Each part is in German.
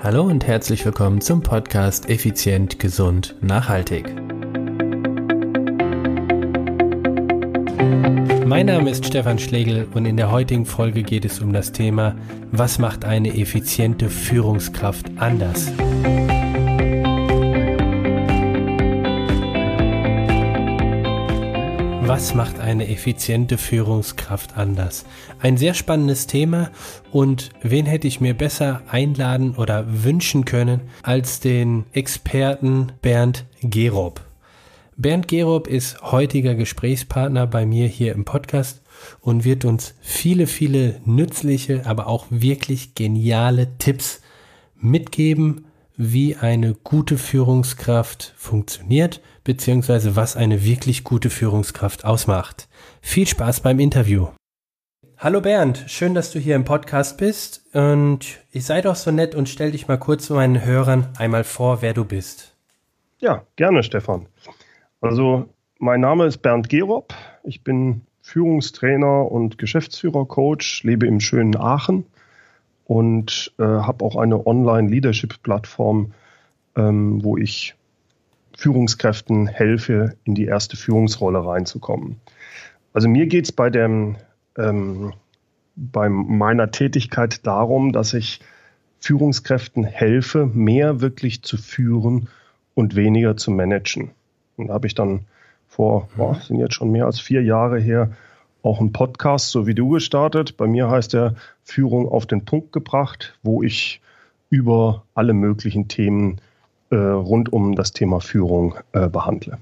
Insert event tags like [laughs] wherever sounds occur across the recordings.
Hallo und herzlich willkommen zum Podcast Effizient, Gesund, Nachhaltig. Mein Name ist Stefan Schlegel und in der heutigen Folge geht es um das Thema, was macht eine effiziente Führungskraft anders? Was macht eine effiziente Führungskraft anders? Ein sehr spannendes Thema und wen hätte ich mir besser einladen oder wünschen können als den Experten Bernd Gerob. Bernd Gerob ist heutiger Gesprächspartner bei mir hier im Podcast und wird uns viele, viele nützliche, aber auch wirklich geniale Tipps mitgeben, wie eine gute Führungskraft funktioniert, beziehungsweise was eine wirklich gute Führungskraft ausmacht. Viel Spaß beim Interview. Hallo Bernd, schön, dass du hier im Podcast bist und ich sei doch so nett und stell dich mal kurz meinen Hörern einmal vor, wer du bist. Ja, gerne Stefan. Also mein Name ist Bernd Gerob, ich bin Führungstrainer und Geschäftsführer-Coach, lebe im schönen Aachen und äh, habe auch eine Online-Leadership-Plattform, ähm, wo ich Führungskräften helfe, in die erste Führungsrolle reinzukommen. Also mir geht es bei, ähm, bei meiner Tätigkeit darum, dass ich Führungskräften helfe, mehr wirklich zu führen und weniger zu managen. Und da habe ich dann vor, boah, mhm. sind jetzt schon mehr als vier Jahre her, auch einen Podcast, so wie du gestartet. Bei mir heißt er Führung auf den Punkt gebracht, wo ich über alle möglichen Themen äh, rund um das Thema Führung äh, behandle.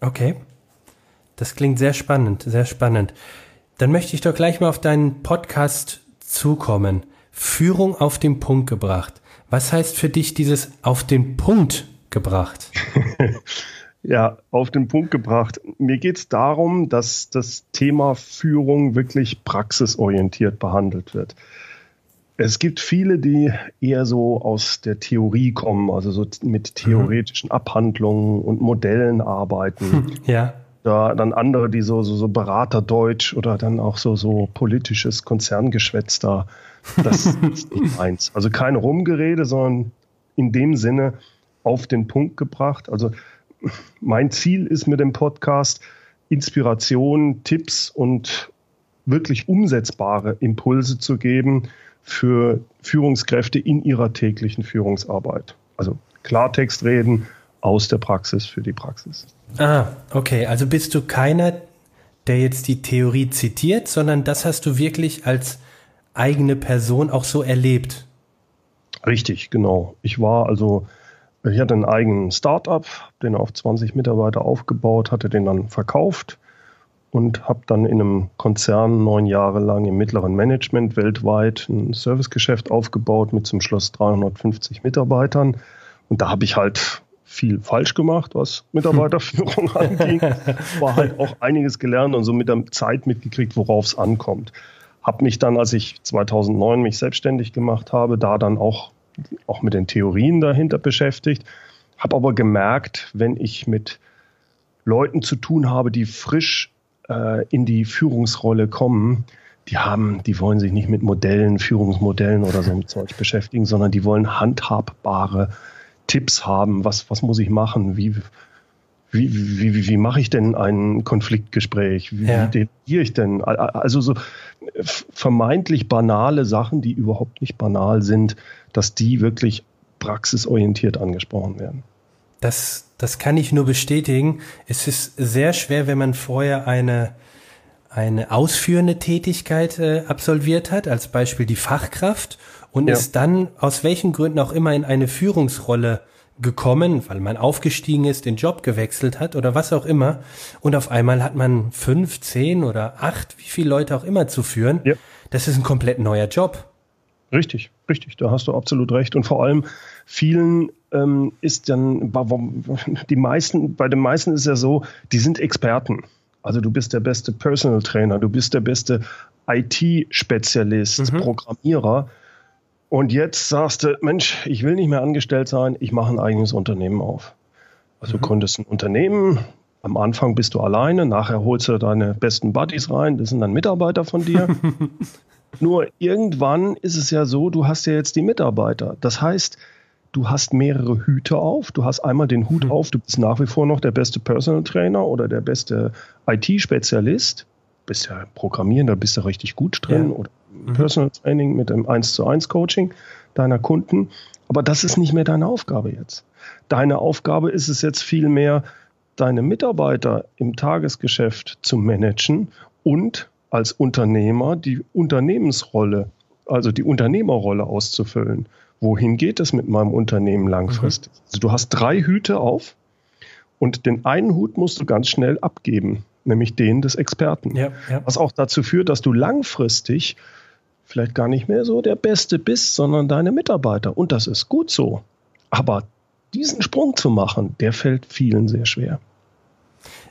Okay. Das klingt sehr spannend, sehr spannend. Dann möchte ich doch gleich mal auf deinen Podcast zukommen. Führung auf den Punkt gebracht. Was heißt für dich dieses auf den Punkt gebracht? [laughs] ja, auf den Punkt gebracht. Mir geht es darum, dass das Thema Führung wirklich praxisorientiert behandelt wird. Es gibt viele, die eher so aus der Theorie kommen, also so mit theoretischen mhm. Abhandlungen und Modellen arbeiten. Ja. Da dann andere, die so, so, so Beraterdeutsch oder dann auch so, so politisches Konzerngeschwätz da. Das [laughs] ist nicht meins. Also kein Rumgerede, sondern in dem Sinne auf den Punkt gebracht. Also mein Ziel ist mit dem Podcast Inspiration, Tipps und wirklich umsetzbare Impulse zu geben für Führungskräfte in ihrer täglichen Führungsarbeit. Also Klartext reden aus der Praxis für die Praxis. Ah, okay. Also bist du keiner, der jetzt die Theorie zitiert, sondern das hast du wirklich als eigene Person auch so erlebt. Richtig, genau. Ich war also ich hatte einen eigenen Startup, den auf 20 Mitarbeiter aufgebaut, hatte den dann verkauft und habe dann in einem Konzern neun Jahre lang im mittleren Management weltweit ein Servicegeschäft aufgebaut mit zum Schluss 350 Mitarbeitern. Und da habe ich halt viel falsch gemacht, was Mitarbeiterführung [laughs] anging. War halt auch einiges gelernt und so mit der Zeit mitgekriegt, worauf es ankommt. Habe mich dann, als ich 2009 mich selbstständig gemacht habe, da dann auch auch mit den Theorien dahinter beschäftigt, habe aber gemerkt, wenn ich mit Leuten zu tun habe, die frisch äh, in die Führungsrolle kommen, die haben, die wollen sich nicht mit Modellen, Führungsmodellen oder so einem Zeug beschäftigen, sondern die wollen handhabbare Tipps haben. Was, was muss ich machen? Wie, wie, wie, wie, wie mache ich denn ein Konfliktgespräch? Wie, ja. delegiere ich denn? Also so vermeintlich banale Sachen, die überhaupt nicht banal sind, dass die wirklich praxisorientiert angesprochen werden. Das, das kann ich nur bestätigen. Es ist sehr schwer, wenn man vorher eine, eine ausführende Tätigkeit äh, absolviert hat, als Beispiel die Fachkraft, und ja. ist dann aus welchen Gründen auch immer in eine Führungsrolle gekommen, weil man aufgestiegen ist, den Job gewechselt hat oder was auch immer. Und auf einmal hat man fünf, zehn oder acht, wie viele Leute auch immer zu führen. Ja. Das ist ein komplett neuer Job. Richtig, richtig, da hast du absolut recht. Und vor allem vielen ähm, ist dann, die meisten, bei den meisten ist ja so, die sind Experten. Also du bist der beste Personal Trainer, du bist der beste IT-Spezialist, mhm. Programmierer. Und jetzt sagst du, Mensch, ich will nicht mehr angestellt sein, ich mache ein eigenes Unternehmen auf. Also mhm. du gründest ein Unternehmen, am Anfang bist du alleine, nachher holst du deine besten Buddies rein, das sind dann Mitarbeiter von dir. [laughs] Nur irgendwann ist es ja so, du hast ja jetzt die Mitarbeiter. Das heißt, du hast mehrere Hüte auf. Du hast einmal den Hut mhm. auf, du bist nach wie vor noch der beste Personal Trainer oder der beste IT-Spezialist. Bist ja Programmieren, da bist du richtig gut drin. Ja. Oder mhm. Personal Training mit dem 1 zu 1 Coaching deiner Kunden. Aber das ist nicht mehr deine Aufgabe jetzt. Deine Aufgabe ist es jetzt vielmehr, deine Mitarbeiter im Tagesgeschäft zu managen und als Unternehmer die Unternehmensrolle, also die Unternehmerrolle auszufüllen wohin geht es mit meinem Unternehmen langfristig? Mhm. Also du hast drei Hüte auf und den einen Hut musst du ganz schnell abgeben, nämlich den des Experten. Ja, ja. Was auch dazu führt, dass du langfristig vielleicht gar nicht mehr so der Beste bist, sondern deine Mitarbeiter. Und das ist gut so. Aber diesen Sprung zu machen, der fällt vielen sehr schwer.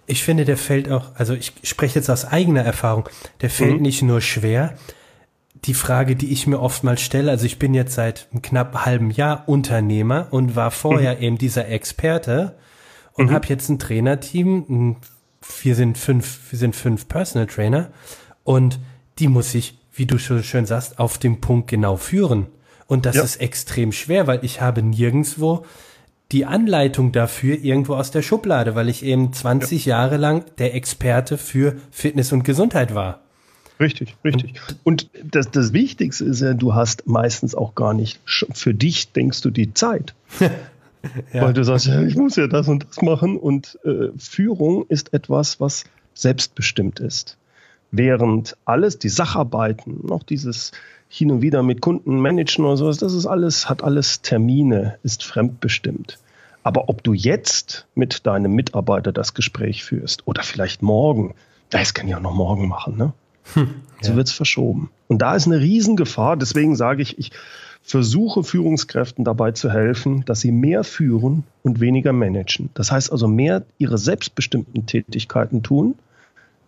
Ich finde, der fällt auch, also ich spreche jetzt aus eigener Erfahrung, der fällt mhm. nicht nur schwer, die Frage, die ich mir oftmals stelle, also ich bin jetzt seit einem knapp halben Jahr Unternehmer und war vorher mhm. eben dieser Experte und mhm. habe jetzt ein Trainerteam. Wir sind fünf, wir sind fünf Personal Trainer und die muss ich, wie du so schön sagst, auf dem Punkt genau führen. Und das ja. ist extrem schwer, weil ich habe nirgendswo die Anleitung dafür irgendwo aus der Schublade, weil ich eben 20 ja. Jahre lang der Experte für Fitness und Gesundheit war. Richtig, richtig. Und das, das Wichtigste ist ja, du hast meistens auch gar nicht, für dich denkst du die Zeit. [laughs] ja. Weil du sagst, ja, ich muss ja das und das machen. Und äh, Führung ist etwas, was selbstbestimmt ist. Während alles, die Sacharbeiten, noch dieses hin und wieder mit Kunden managen oder sowas, das ist alles, hat alles Termine, ist fremdbestimmt. Aber ob du jetzt mit deinem Mitarbeiter das Gespräch führst oder vielleicht morgen, das kann ich auch noch morgen machen, ne? Hm, so ja. wird es verschoben. Und da ist eine Riesengefahr. Deswegen sage ich, ich versuche Führungskräften dabei zu helfen, dass sie mehr führen und weniger managen. Das heißt also mehr ihre selbstbestimmten Tätigkeiten tun,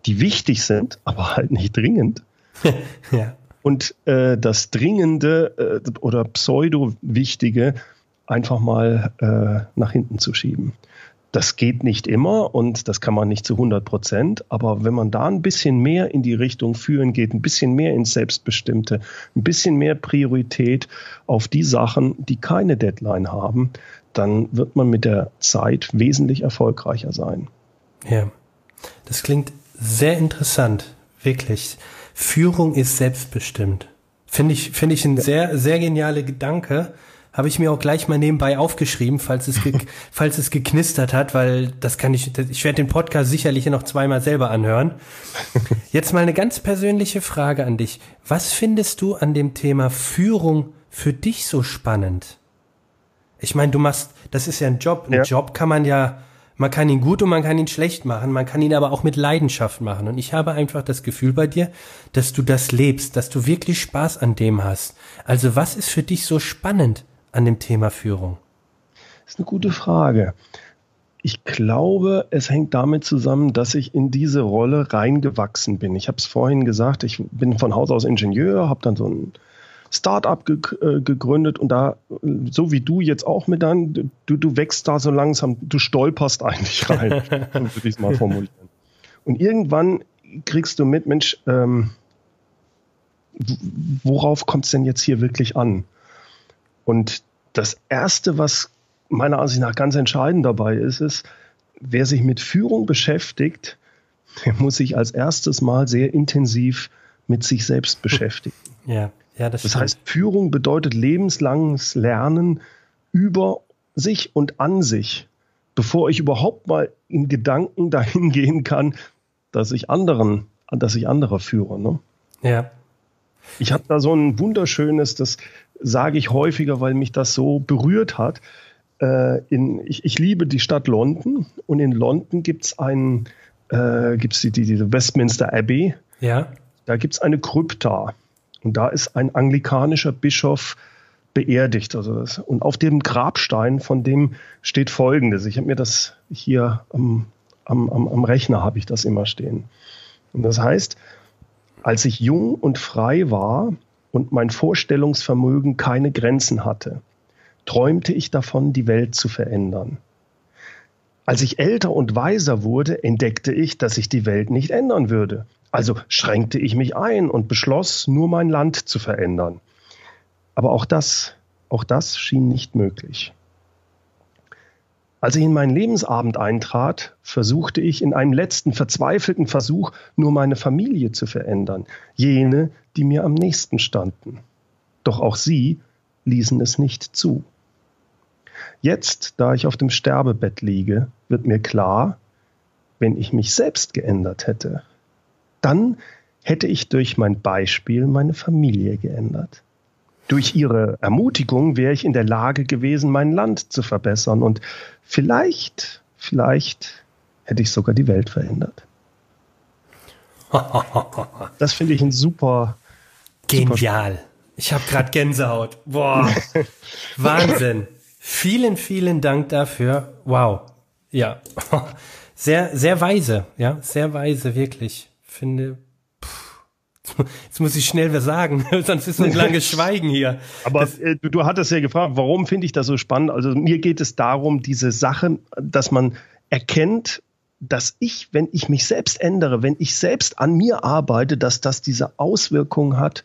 die wichtig sind, aber halt nicht dringend. [laughs] ja. Und äh, das Dringende äh, oder Pseudo-Wichtige einfach mal äh, nach hinten zu schieben. Das geht nicht immer und das kann man nicht zu 100 Prozent. Aber wenn man da ein bisschen mehr in die Richtung führen geht, ein bisschen mehr ins Selbstbestimmte, ein bisschen mehr Priorität auf die Sachen, die keine Deadline haben, dann wird man mit der Zeit wesentlich erfolgreicher sein. Ja, das klingt sehr interessant, wirklich. Führung ist selbstbestimmt. Finde ich, finde ich ein sehr, sehr genialer Gedanke habe ich mir auch gleich mal nebenbei aufgeschrieben, falls es, [laughs] falls es geknistert hat, weil das kann ich, ich werde den Podcast sicherlich noch zweimal selber anhören. Jetzt mal eine ganz persönliche Frage an dich. Was findest du an dem Thema Führung für dich so spannend? Ich meine, du machst, das ist ja ein Job. Ein ja. Job kann man ja, man kann ihn gut und man kann ihn schlecht machen, man kann ihn aber auch mit Leidenschaft machen. Und ich habe einfach das Gefühl bei dir, dass du das lebst, dass du wirklich Spaß an dem hast. Also was ist für dich so spannend an dem Thema Führung? Das ist eine gute Frage. Ich glaube, es hängt damit zusammen, dass ich in diese Rolle reingewachsen bin. Ich habe es vorhin gesagt, ich bin von Haus aus Ingenieur, habe dann so ein Start-up ge äh, gegründet und da, so wie du jetzt auch mit deinem, du, du wächst da so langsam, du stolperst eigentlich [laughs] rein, würde ich es mal formulieren. Und irgendwann kriegst du mit, Mensch, ähm, worauf kommt es denn jetzt hier wirklich an? Und das Erste, was meiner Ansicht nach ganz entscheidend dabei ist, ist, wer sich mit Führung beschäftigt, der muss sich als erstes mal sehr intensiv mit sich selbst beschäftigen. Ja, ja, das, das heißt, Führung bedeutet lebenslanges Lernen über sich und an sich, bevor ich überhaupt mal in Gedanken [laughs] dahin gehen kann, dass ich anderen, dass ich andere führe. Ne? Ja. Ich habe da so ein wunderschönes, das sage ich häufiger, weil mich das so berührt hat. Äh, in, ich, ich, liebe die Stadt London und in London gibt es einen, äh, gibt's die, die, diese Westminster Abbey. Ja. Da gibt es eine Krypta und da ist ein anglikanischer Bischof beerdigt. Also das, und auf dem Grabstein von dem steht Folgendes. Ich habe mir das hier am, am, am Rechner habe ich das immer stehen. Und das heißt, als ich jung und frei war, und mein Vorstellungsvermögen keine Grenzen hatte, träumte ich davon, die Welt zu verändern. Als ich älter und weiser wurde, entdeckte ich, dass ich die Welt nicht ändern würde. Also schränkte ich mich ein und beschloss, nur mein Land zu verändern. Aber auch das, auch das schien nicht möglich. Als ich in meinen Lebensabend eintrat, versuchte ich in einem letzten verzweifelten Versuch nur meine Familie zu verändern, jene, die mir am nächsten standen. Doch auch sie ließen es nicht zu. Jetzt, da ich auf dem Sterbebett liege, wird mir klar, wenn ich mich selbst geändert hätte, dann hätte ich durch mein Beispiel meine Familie geändert. Durch ihre Ermutigung wäre ich in der Lage gewesen, mein Land zu verbessern und vielleicht, vielleicht hätte ich sogar die Welt verändert. [laughs] Das finde ich ein super. Genial. Super ich habe gerade Gänsehaut. Boah. [laughs] Wahnsinn. Vielen, vielen Dank dafür. Wow. Ja. [laughs] Sehr, sehr weise. Ja, sehr weise, wirklich. Finde, Jetzt muss ich schnell was sagen, [laughs] sonst ist ein langes [laughs] Schweigen hier. Aber äh, du, du hattest ja gefragt, warum finde ich das so spannend? Also mir geht es darum, diese Sache, dass man erkennt, dass ich, wenn ich mich selbst ändere, wenn ich selbst an mir arbeite, dass das diese Auswirkungen hat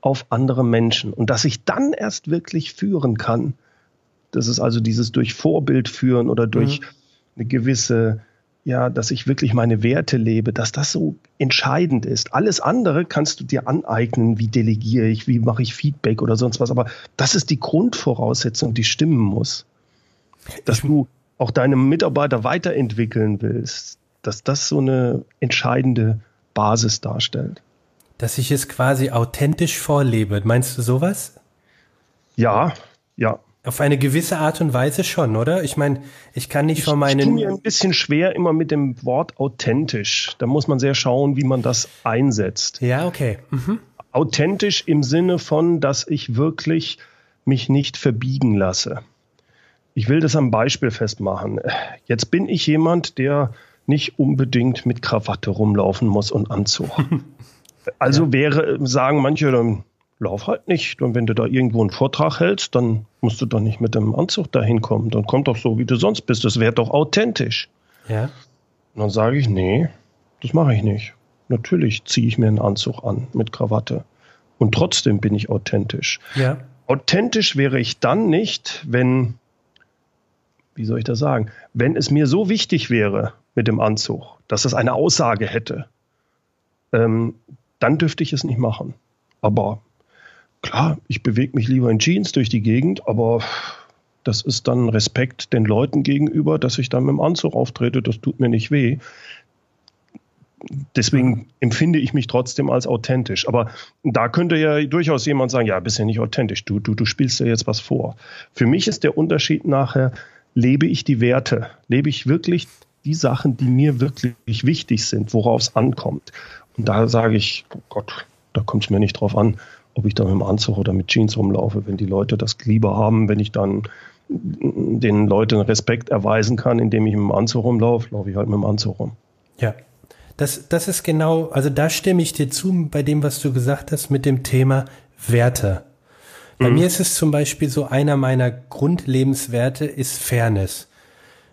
auf andere Menschen und dass ich dann erst wirklich führen kann. Das ist also dieses durch Vorbild führen oder durch mhm. eine gewisse ja, dass ich wirklich meine Werte lebe, dass das so entscheidend ist. Alles andere kannst du dir aneignen, wie delegiere ich, wie mache ich Feedback oder sonst was, aber das ist die Grundvoraussetzung, die stimmen muss. Dass du auch deine Mitarbeiter weiterentwickeln willst, dass das so eine entscheidende Basis darstellt. Dass ich es quasi authentisch vorlebe. Meinst du sowas? Ja, ja. Auf eine gewisse Art und Weise schon, oder? Ich meine, ich kann nicht von meinen. Ich mir ein bisschen schwer immer mit dem Wort authentisch. Da muss man sehr schauen, wie man das einsetzt. Ja, okay. Mhm. Authentisch im Sinne von, dass ich wirklich mich nicht verbiegen lasse. Ich will das am Beispiel festmachen. Jetzt bin ich jemand, der nicht unbedingt mit Krawatte rumlaufen muss und Anzug. [laughs] Also ja. wäre, sagen manche, dann lauf halt nicht. Und wenn du da irgendwo einen Vortrag hältst, dann musst du doch nicht mit dem Anzug dahin kommen. Dann komm doch so, wie du sonst bist. Das wäre doch authentisch. Ja. Und dann sage ich, nee, das mache ich nicht. Natürlich ziehe ich mir einen Anzug an mit Krawatte. Und trotzdem bin ich authentisch. Ja. Authentisch wäre ich dann nicht, wenn, wie soll ich das sagen, wenn es mir so wichtig wäre mit dem Anzug, dass es eine Aussage hätte, ähm, dann dürfte ich es nicht machen. Aber klar, ich bewege mich lieber in Jeans durch die Gegend, aber das ist dann Respekt den Leuten gegenüber, dass ich dann mit dem Anzug auftrete, das tut mir nicht weh. Deswegen empfinde ich mich trotzdem als authentisch. Aber da könnte ja durchaus jemand sagen, ja, bist ja nicht authentisch, du, du, du spielst ja jetzt was vor. Für mich ist der Unterschied nachher, lebe ich die Werte, lebe ich wirklich die Sachen, die mir wirklich wichtig sind, worauf es ankommt. Und da sage ich, oh Gott, da kommt es mir nicht drauf an, ob ich da mit dem Anzug oder mit Jeans rumlaufe. Wenn die Leute das lieber haben, wenn ich dann den Leuten Respekt erweisen kann, indem ich mit dem Anzug rumlaufe, laufe ich halt mit dem Anzug rum. Ja, das, das ist genau, also da stimme ich dir zu bei dem, was du gesagt hast mit dem Thema Werte. Bei mhm. mir ist es zum Beispiel so, einer meiner Grundlebenswerte ist Fairness.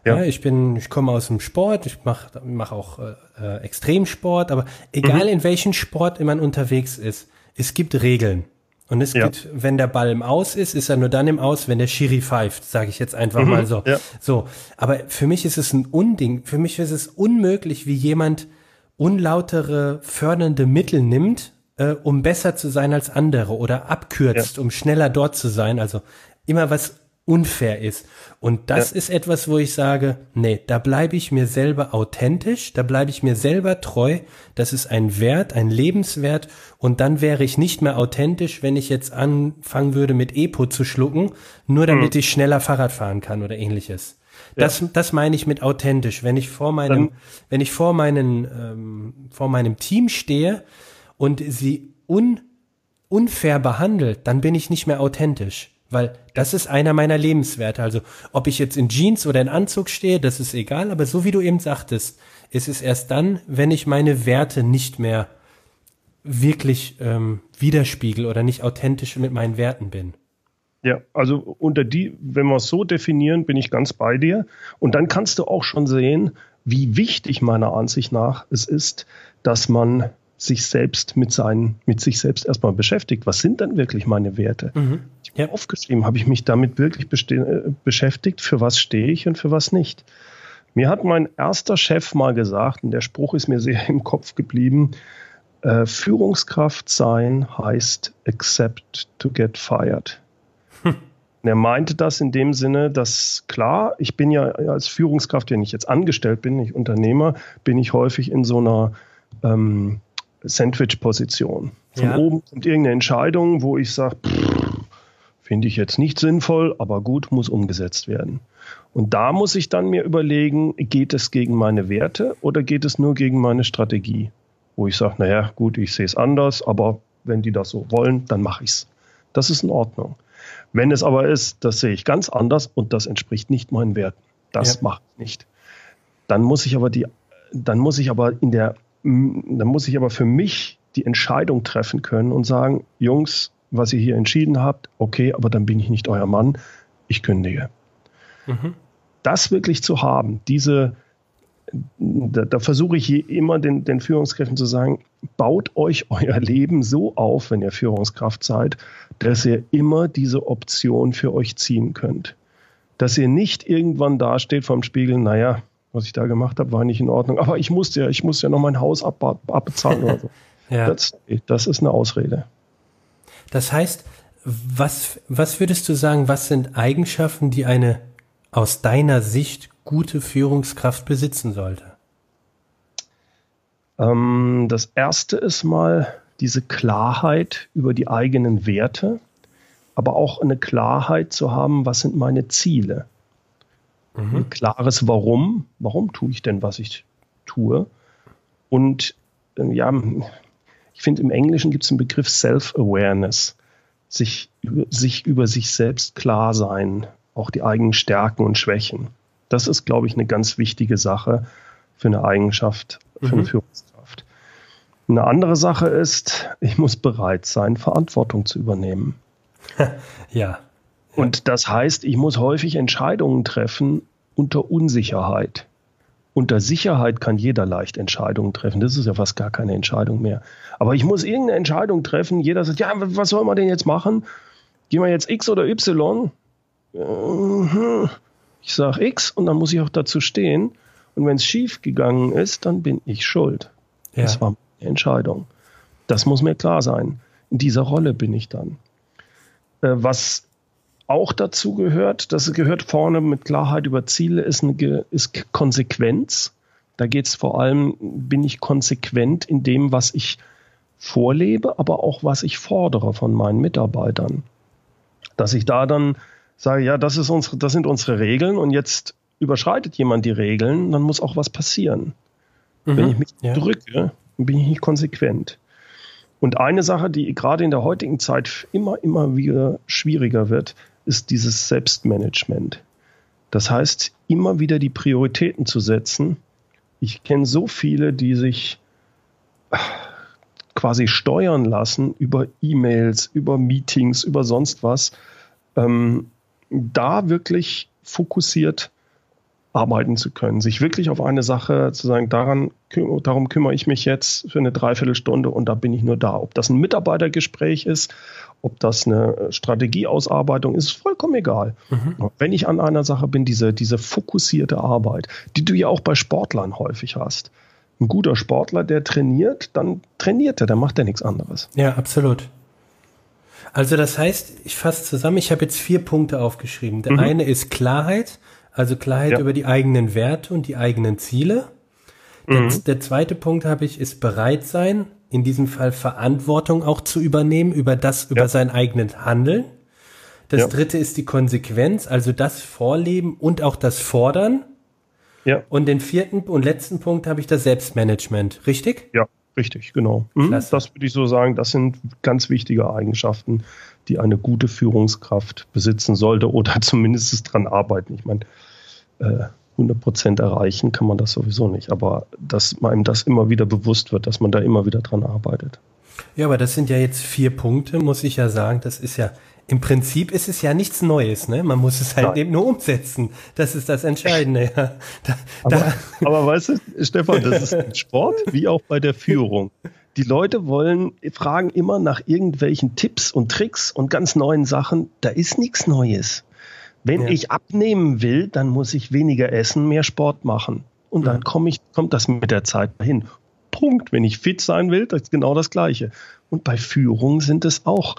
Ja. ja ich bin, ich komme aus dem Sport, ich mache mach auch äh, äh, Extremsport, aber egal mhm. in welchem Sport man unterwegs ist, es gibt Regeln. Und es ja. gibt, wenn der Ball im Aus ist, ist er nur dann im Aus, wenn der Schiri pfeift, sage ich jetzt einfach mhm, mal so. Ja. So, aber für mich ist es ein Unding. Für mich ist es unmöglich, wie jemand unlautere fördernde Mittel nimmt, äh, um besser zu sein als andere oder abkürzt, ja. um schneller dort zu sein. Also immer was unfair ist. Und das ist etwas, wo ich sage, nee, da bleibe ich mir selber authentisch, da bleibe ich mir selber treu, das ist ein Wert, ein Lebenswert und dann wäre ich nicht mehr authentisch, wenn ich jetzt anfangen würde mit Epo zu schlucken, nur damit mhm. ich schneller Fahrrad fahren kann oder ähnliches. Ja. Das, das meine ich mit authentisch. Wenn ich vor meinem, dann, wenn ich vor meinen, ähm, vor meinem Team stehe und sie un, unfair behandelt, dann bin ich nicht mehr authentisch. Weil das ist einer meiner Lebenswerte. Also ob ich jetzt in Jeans oder in Anzug stehe, das ist egal. Aber so wie du eben sagtest, ist es erst dann, wenn ich meine Werte nicht mehr wirklich ähm, widerspiegel oder nicht authentisch mit meinen Werten bin. Ja, also unter die, wenn wir es so definieren, bin ich ganz bei dir. Und dann kannst du auch schon sehen, wie wichtig meiner Ansicht nach es ist, dass man sich selbst mit seinen, mit sich selbst erstmal beschäftigt. Was sind denn wirklich meine Werte? Mhm. Ich habe aufgeschrieben, habe ich mich damit wirklich äh, beschäftigt, für was stehe ich und für was nicht. Mir hat mein erster Chef mal gesagt, und der Spruch ist mir sehr [laughs] im Kopf geblieben, äh, Führungskraft sein heißt accept to get fired. Hm. Er meinte das in dem Sinne, dass klar, ich bin ja als Führungskraft, wenn ich jetzt angestellt bin, nicht Unternehmer, bin ich häufig in so einer ähm, Sandwich-Position. Von ja. oben kommt irgendeine Entscheidung, wo ich sage, finde ich jetzt nicht sinnvoll, aber gut, muss umgesetzt werden. Und da muss ich dann mir überlegen, geht es gegen meine Werte oder geht es nur gegen meine Strategie? Wo ich sage, naja, gut, ich sehe es anders, aber wenn die das so wollen, dann mache ich es. Das ist in Ordnung. Wenn es aber ist, das sehe ich ganz anders und das entspricht nicht meinen Werten. Das ja. mache ich nicht. Dann muss ich aber die, dann muss ich aber in der, dann muss ich aber für mich die Entscheidung treffen können und sagen, Jungs, was ihr hier entschieden habt, okay, aber dann bin ich nicht euer Mann, ich kündige. Mhm. Das wirklich zu haben, diese, da, da versuche ich immer den, den Führungskräften zu sagen, baut euch [laughs] euer Leben so auf, wenn ihr Führungskraft seid, dass ihr immer diese Option für euch ziehen könnt. Dass ihr nicht irgendwann dasteht vorm Spiegel, naja, was ich da gemacht habe, war nicht in Ordnung, aber ich musste ja, ich musste ja noch mein Haus ab, abbezahlen oder so. [laughs] ja. das, das ist eine Ausrede. Das heißt, was, was würdest du sagen, was sind Eigenschaften, die eine aus deiner Sicht gute Führungskraft besitzen sollte? Ähm, das erste ist mal diese Klarheit über die eigenen Werte, aber auch eine Klarheit zu haben, was sind meine Ziele. Mhm. Ein klares Warum. Warum tue ich denn, was ich tue? Und äh, ja, ich finde, im Englischen gibt es den Begriff Self-Awareness. Sich, sich über sich selbst klar sein, auch die eigenen Stärken und Schwächen. Das ist, glaube ich, eine ganz wichtige Sache für eine Eigenschaft, für mhm. eine Führungskraft. Eine andere Sache ist, ich muss bereit sein, Verantwortung zu übernehmen. [laughs] ja. Und das heißt, ich muss häufig Entscheidungen treffen unter Unsicherheit. Unter Sicherheit kann jeder leicht Entscheidungen treffen. Das ist ja fast gar keine Entscheidung mehr. Aber ich muss irgendeine Entscheidung treffen. Jeder sagt, ja, was soll man denn jetzt machen? Gehen wir jetzt X oder Y? Ich sage X und dann muss ich auch dazu stehen. Und wenn es schief gegangen ist, dann bin ich schuld. Ja. Das war meine Entscheidung. Das muss mir klar sein. In dieser Rolle bin ich dann. Äh, was auch dazu gehört, das gehört vorne mit Klarheit über Ziele, ist, eine, ist Konsequenz. Da geht es vor allem, bin ich konsequent in dem, was ich vorlebe, aber auch was ich fordere von meinen Mitarbeitern. Dass ich da dann sage, ja, das, ist unsere, das sind unsere Regeln und jetzt überschreitet jemand die Regeln, dann muss auch was passieren. Mhm, Wenn ich mich ja. drücke, bin ich nicht konsequent. Und eine Sache, die gerade in der heutigen Zeit immer, immer wieder schwieriger wird, ist dieses Selbstmanagement. Das heißt, immer wieder die Prioritäten zu setzen. Ich kenne so viele, die sich quasi steuern lassen über E-Mails, über Meetings, über sonst was. Ähm, da wirklich fokussiert arbeiten zu können, sich wirklich auf eine Sache zu sagen, daran, darum kümmere ich mich jetzt für eine Dreiviertelstunde und da bin ich nur da. Ob das ein Mitarbeitergespräch ist, ob das eine Strategieausarbeitung ist, vollkommen egal. Mhm. Wenn ich an einer Sache bin, diese, diese fokussierte Arbeit, die du ja auch bei Sportlern häufig hast. Ein guter Sportler, der trainiert, dann trainiert er, dann macht er nichts anderes. Ja, absolut. Also das heißt, ich fasse zusammen, ich habe jetzt vier Punkte aufgeschrieben. Der mhm. eine ist Klarheit, also Klarheit ja. über die eigenen Werte und die eigenen Ziele. Der, mhm. der zweite Punkt habe ich, ist bereit sein, in diesem Fall Verantwortung auch zu übernehmen über das, über ja. sein eigenes Handeln. Das ja. dritte ist die Konsequenz, also das Vorleben und auch das Fordern. Ja. Und den vierten und letzten Punkt habe ich das Selbstmanagement, richtig? Ja, Richtig, genau. Mhm, das würde ich so sagen, das sind ganz wichtige Eigenschaften, die eine gute Führungskraft besitzen sollte oder [laughs] zumindest dran arbeiten. Ich meine, äh, 100 Prozent erreichen kann man das sowieso nicht, aber dass einem das immer wieder bewusst wird, dass man da immer wieder dran arbeitet. Ja, aber das sind ja jetzt vier Punkte, muss ich ja sagen. Das ist ja im Prinzip ist es ja nichts Neues, ne? Man muss es halt Nein. eben nur umsetzen. Das ist das Entscheidende. Ja. Da, aber, da. aber weißt du, Stefan, das ist im Sport wie auch bei der Führung. Die Leute wollen, fragen immer nach irgendwelchen Tipps und Tricks und ganz neuen Sachen. Da ist nichts Neues. Wenn ja. ich abnehmen will, dann muss ich weniger essen, mehr Sport machen. Und dann komme ich, kommt das mit der Zeit hin. Punkt. Wenn ich fit sein will, das ist genau das Gleiche. Und bei Führung sind es auch,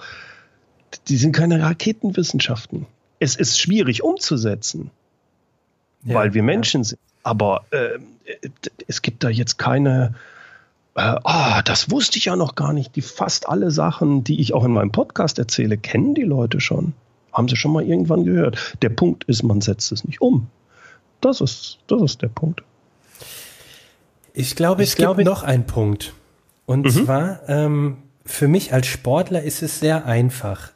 die sind keine Raketenwissenschaften. Es ist schwierig umzusetzen, ja, weil wir Menschen ja. sind. Aber äh, es gibt da jetzt keine, äh, ah, das wusste ich ja noch gar nicht. Die fast alle Sachen, die ich auch in meinem Podcast erzähle, kennen die Leute schon. Haben sie schon mal irgendwann gehört. Der Punkt ist, man setzt es nicht um. Das ist, das ist der Punkt. Ich glaube, ich es glaube, gibt noch einen Punkt. Und mhm. zwar, ähm, für mich als Sportler ist es sehr einfach.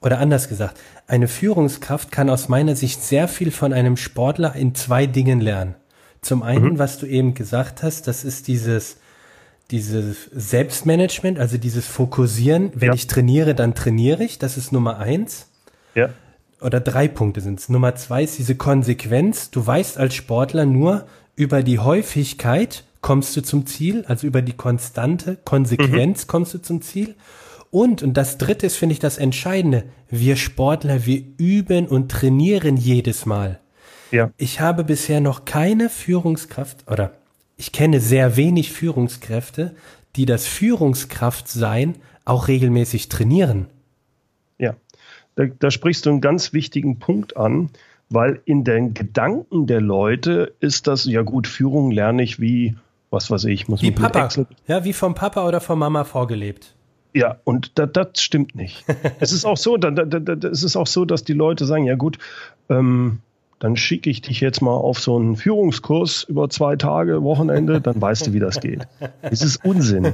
Oder anders gesagt, eine Führungskraft kann aus meiner Sicht sehr viel von einem Sportler in zwei Dingen lernen. Zum einen, mhm. was du eben gesagt hast, das ist dieses, dieses Selbstmanagement, also dieses Fokussieren. Wenn ja. ich trainiere, dann trainiere ich. Das ist Nummer eins. Ja. Oder drei Punkte sind es. Nummer zwei ist diese Konsequenz. Du weißt als Sportler nur über die Häufigkeit kommst du zum Ziel, also über die konstante Konsequenz mhm. kommst du zum Ziel. Und, und das dritte ist, finde ich, das Entscheidende. Wir Sportler, wir üben und trainieren jedes Mal. Ja. Ich habe bisher noch keine Führungskraft oder ich kenne sehr wenig Führungskräfte, die das Führungskraftsein auch regelmäßig trainieren. Ja, da, da sprichst du einen ganz wichtigen Punkt an, weil in den Gedanken der Leute ist das, ja gut, Führung lerne ich wie was weiß ich, muss wie Papa. Ja, wie vom Papa oder von Mama vorgelebt. Ja, und das, das stimmt nicht. [laughs] es ist auch so, da, da, da, es ist auch so, dass die Leute sagen, ja gut, ähm, dann schicke ich dich jetzt mal auf so einen Führungskurs über zwei Tage, Wochenende, dann weißt du, wie das geht. Es ist Unsinn.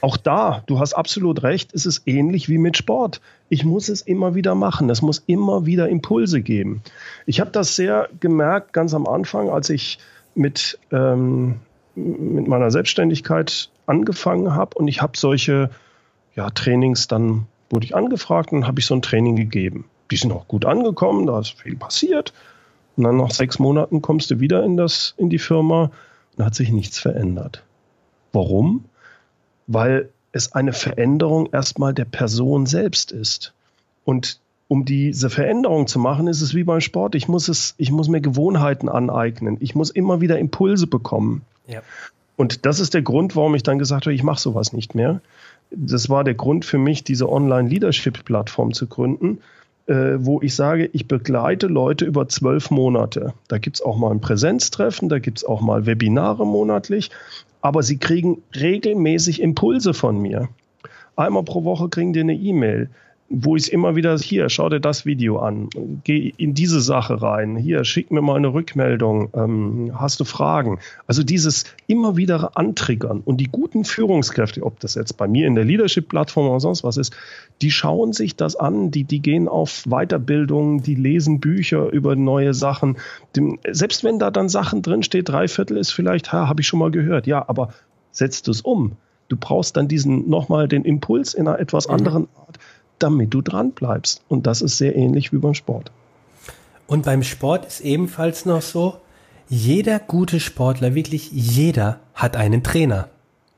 Auch da, du hast absolut recht, es ist ähnlich wie mit Sport. Ich muss es immer wieder machen. Es muss immer wieder Impulse geben. Ich habe das sehr gemerkt ganz am Anfang, als ich mit ähm, mit meiner Selbstständigkeit angefangen habe und ich habe solche ja, Trainings, dann wurde ich angefragt und habe ich so ein Training gegeben. Die sind auch gut angekommen, da ist viel passiert. Und dann nach sechs Monaten kommst du wieder in, das, in die Firma und da hat sich nichts verändert. Warum? Weil es eine Veränderung erstmal der Person selbst ist. Und um diese Veränderung zu machen, ist es wie beim Sport. Ich muss es, ich muss mir Gewohnheiten aneignen. Ich muss immer wieder Impulse bekommen. Ja. Und das ist der Grund, warum ich dann gesagt habe, ich mache sowas nicht mehr. Das war der Grund für mich, diese Online-Leadership-Plattform zu gründen, äh, wo ich sage, ich begleite Leute über zwölf Monate. Da gibt es auch mal ein Präsenztreffen, da gibt es auch mal Webinare monatlich, aber sie kriegen regelmäßig Impulse von mir. Einmal pro Woche kriegen die eine E-Mail wo ich immer wieder, hier, schau dir das Video an, geh in diese Sache rein, hier, schick mir mal eine Rückmeldung, ähm, hast du Fragen? Also dieses immer wieder antriggern und die guten Führungskräfte, ob das jetzt bei mir in der Leadership-Plattform oder sonst was ist, die schauen sich das an, die, die gehen auf Weiterbildung, die lesen Bücher über neue Sachen. Dem, selbst wenn da dann Sachen drinsteht, drei Viertel ist vielleicht, ha, habe ich schon mal gehört, ja, aber setzt du es um. Du brauchst dann diesen nochmal den Impuls in einer etwas mhm. anderen Art damit du dran bleibst. Und das ist sehr ähnlich wie beim Sport. Und beim Sport ist ebenfalls noch so, jeder gute Sportler, wirklich jeder, hat einen Trainer.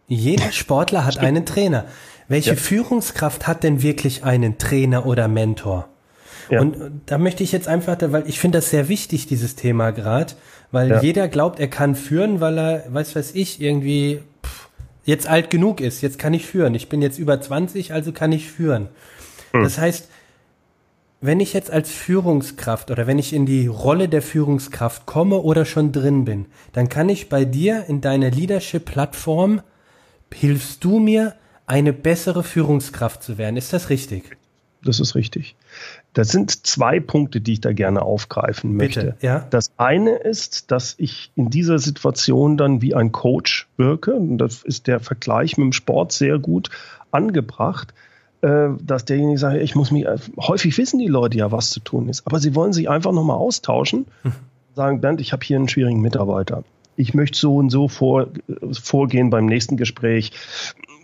Jeder [laughs] Sportler hat einen Trainer. Welche ja. Führungskraft hat denn wirklich einen Trainer oder Mentor? Ja. Und da möchte ich jetzt einfach, weil ich finde das sehr wichtig, dieses Thema gerade, weil ja. jeder glaubt, er kann führen, weil er, weiß weiß ich, irgendwie pff, jetzt alt genug ist. Jetzt kann ich führen. Ich bin jetzt über 20, also kann ich führen. Hm. Das heißt, wenn ich jetzt als Führungskraft oder wenn ich in die Rolle der Führungskraft komme oder schon drin bin, dann kann ich bei dir in deiner Leadership-Plattform, hilfst du mir, eine bessere Führungskraft zu werden. Ist das richtig? Das ist richtig. Das sind zwei Punkte, die ich da gerne aufgreifen möchte. Bitte, ja? Das eine ist, dass ich in dieser Situation dann wie ein Coach wirke. Und das ist der Vergleich mit dem Sport sehr gut angebracht. Äh, dass derjenige sagt, ich muss mich, äh, häufig wissen die Leute ja, was zu tun ist, aber sie wollen sich einfach nochmal austauschen, mhm. sagen, Bernd, ich habe hier einen schwierigen Mitarbeiter. Ich möchte so und so vor, vorgehen beim nächsten Gespräch.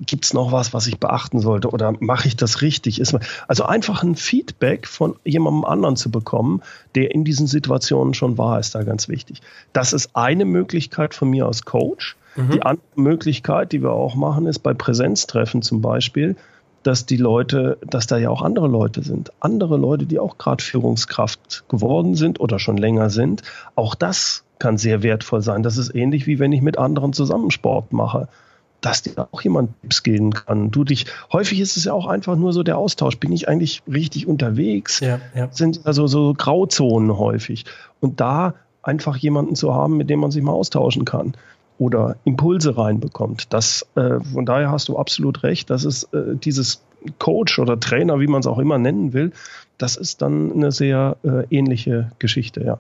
gibt es noch was, was ich beachten sollte oder mache ich das richtig? Also einfach ein Feedback von jemandem anderen zu bekommen, der in diesen Situationen schon war, ist da ganz wichtig. Das ist eine Möglichkeit von mir als Coach. Mhm. Die andere Möglichkeit, die wir auch machen, ist bei Präsenztreffen zum Beispiel, dass die Leute, dass da ja auch andere Leute sind, andere Leute, die auch gerade Führungskraft geworden sind oder schon länger sind. Auch das kann sehr wertvoll sein. Das ist ähnlich wie wenn ich mit anderen zusammen Sport mache dass dir auch jemand Tipps geben kann. Du dich, häufig ist es ja auch einfach nur so der Austausch. Bin ich eigentlich richtig unterwegs? Ja, ja. Sind also so Grauzonen häufig. Und da einfach jemanden zu haben, mit dem man sich mal austauschen kann oder Impulse reinbekommt. Das, äh, von daher hast du absolut recht. Das ist äh, dieses Coach oder Trainer, wie man es auch immer nennen will, das ist dann eine sehr äh, ähnliche Geschichte, ja.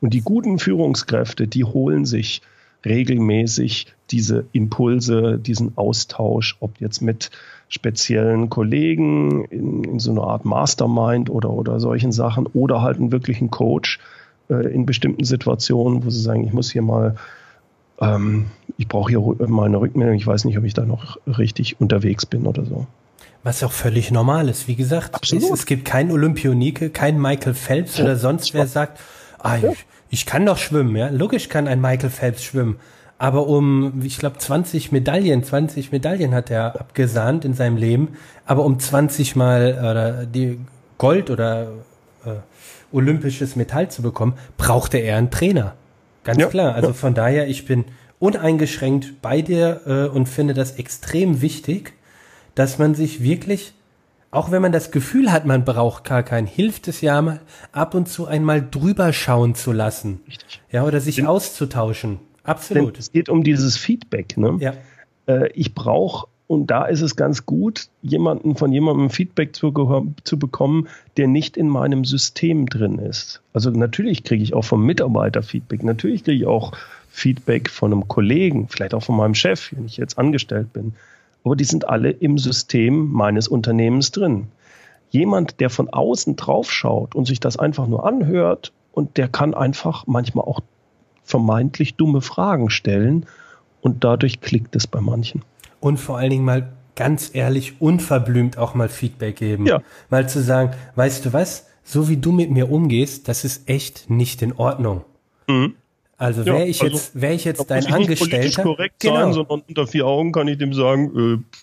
Und die guten Führungskräfte, die holen sich regelmäßig diese Impulse, diesen Austausch, ob jetzt mit speziellen Kollegen in, in so einer Art Mastermind oder, oder solchen Sachen oder halt einen wirklichen Coach äh, in bestimmten Situationen, wo sie sagen, ich muss hier mal, ähm, ich brauche hier mal eine Rückmeldung, ich weiß nicht, ob ich da noch richtig unterwegs bin oder so. Was auch völlig normal ist. Wie gesagt, es, es, gibt keinen Olympionike, keinen Michael Phelps oder sonst wer sagt, ah, ich, ich kann doch schwimmen, ja. Logisch kann ein Michael Phelps schwimmen. Aber um, ich glaube, 20 Medaillen, 20 Medaillen hat er abgesahnt in seinem Leben. Aber um 20 mal oder die Gold oder äh, olympisches Metall zu bekommen, brauchte er einen Trainer. Ganz ja, klar. Also von daher, ich bin uneingeschränkt bei dir äh, und finde das extrem wichtig, dass man sich wirklich auch wenn man das Gefühl hat, man braucht gar keinen, hilft es ja mal, ab und zu einmal drüber schauen zu lassen. Richtig. Ja, oder sich denn, auszutauschen. Absolut. es geht um dieses Feedback. Ne? Ja. Äh, ich brauche, und da ist es ganz gut, jemanden von jemandem Feedback zu, zu bekommen, der nicht in meinem System drin ist. Also natürlich kriege ich auch vom Mitarbeiter Feedback. Natürlich kriege ich auch Feedback von einem Kollegen, vielleicht auch von meinem Chef, wenn ich jetzt angestellt bin aber die sind alle im System meines Unternehmens drin. Jemand, der von außen drauf schaut und sich das einfach nur anhört und der kann einfach manchmal auch vermeintlich dumme Fragen stellen und dadurch klickt es bei manchen. Und vor allen Dingen mal ganz ehrlich, unverblümt auch mal Feedback geben. Ja. Mal zu sagen, weißt du was, so wie du mit mir umgehst, das ist echt nicht in Ordnung. Mhm. Also wäre ich, also, jetzt, wär ich jetzt dein ich Angestellter. Nicht korrekt genau. sein, sondern unter vier Augen kann ich dem sagen, äh,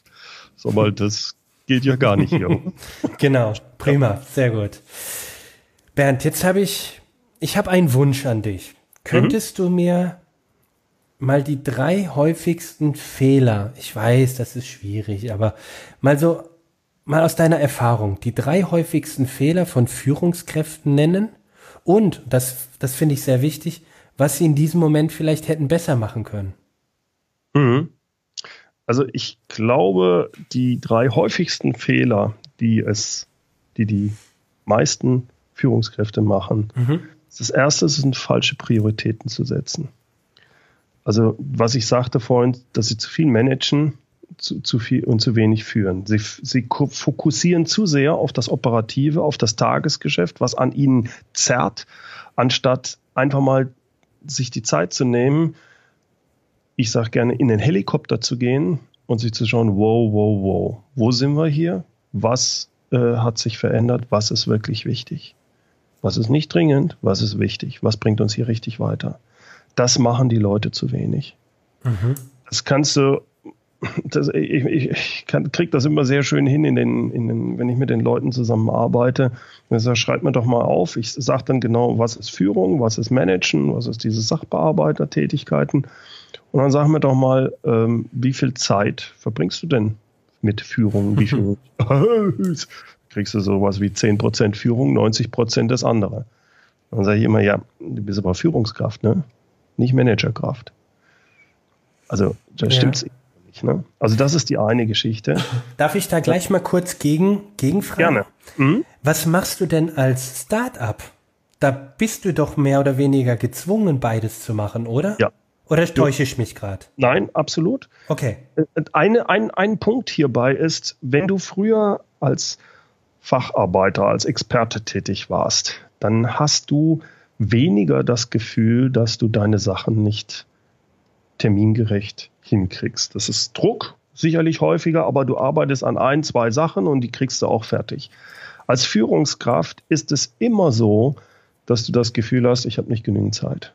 sag mal, das geht ja gar nicht hier. [laughs] genau, prima, sehr gut. Bernd, jetzt habe ich, ich habe einen Wunsch an dich. Könntest mhm. du mir mal die drei häufigsten Fehler, ich weiß, das ist schwierig, aber mal so, mal aus deiner Erfahrung, die drei häufigsten Fehler von Führungskräften nennen und, das, das finde ich sehr wichtig, was sie in diesem Moment vielleicht hätten besser machen können? Mhm. Also ich glaube, die drei häufigsten Fehler, die es, die die meisten Führungskräfte machen, mhm. das erste sind falsche Prioritäten zu setzen. Also was ich sagte vorhin, dass sie zu viel managen, zu, zu viel und zu wenig führen. Sie, sie fokussieren zu sehr auf das Operative, auf das Tagesgeschäft, was an ihnen zerrt, anstatt einfach mal sich die Zeit zu nehmen, ich sage gerne, in den Helikopter zu gehen und sich zu schauen, wow, wow, wow, wo sind wir hier? Was äh, hat sich verändert? Was ist wirklich wichtig? Was ist nicht dringend? Was ist wichtig? Was bringt uns hier richtig weiter? Das machen die Leute zu wenig. Mhm. Das kannst du das, ich, ich, ich kriege das immer sehr schön hin, in den, in den, wenn ich mit den Leuten zusammenarbeite. Ich sage, schreibt mir doch mal auf. Ich sage dann genau, was ist Führung, was ist Managen, was ist diese Sachbearbeitertätigkeiten. Und dann sag mir doch mal, ähm, wie viel Zeit verbringst du denn mit Führung? Wie [laughs] viel [laughs] kriegst du sowas wie 10% Führung, 90% das andere? Dann sage ich immer, ja, du bist aber Führungskraft, ne? Nicht Managerkraft. Also da ja. stimmt's nicht. Ne? Also das ist die eine Geschichte. Darf ich da gleich mal kurz gegen, gegenfragen? Gerne. Mhm. Was machst du denn als Start-up? Da bist du doch mehr oder weniger gezwungen, beides zu machen, oder? Ja. Oder täusche ich mich gerade? Nein, absolut. Okay. Äh, eine, ein, ein Punkt hierbei ist, wenn du früher als Facharbeiter, als Experte tätig warst, dann hast du weniger das Gefühl, dass du deine Sachen nicht termingerecht hinkriegst. Das ist Druck, sicherlich häufiger, aber du arbeitest an ein, zwei Sachen und die kriegst du auch fertig. Als Führungskraft ist es immer so, dass du das Gefühl hast, ich habe nicht genügend Zeit.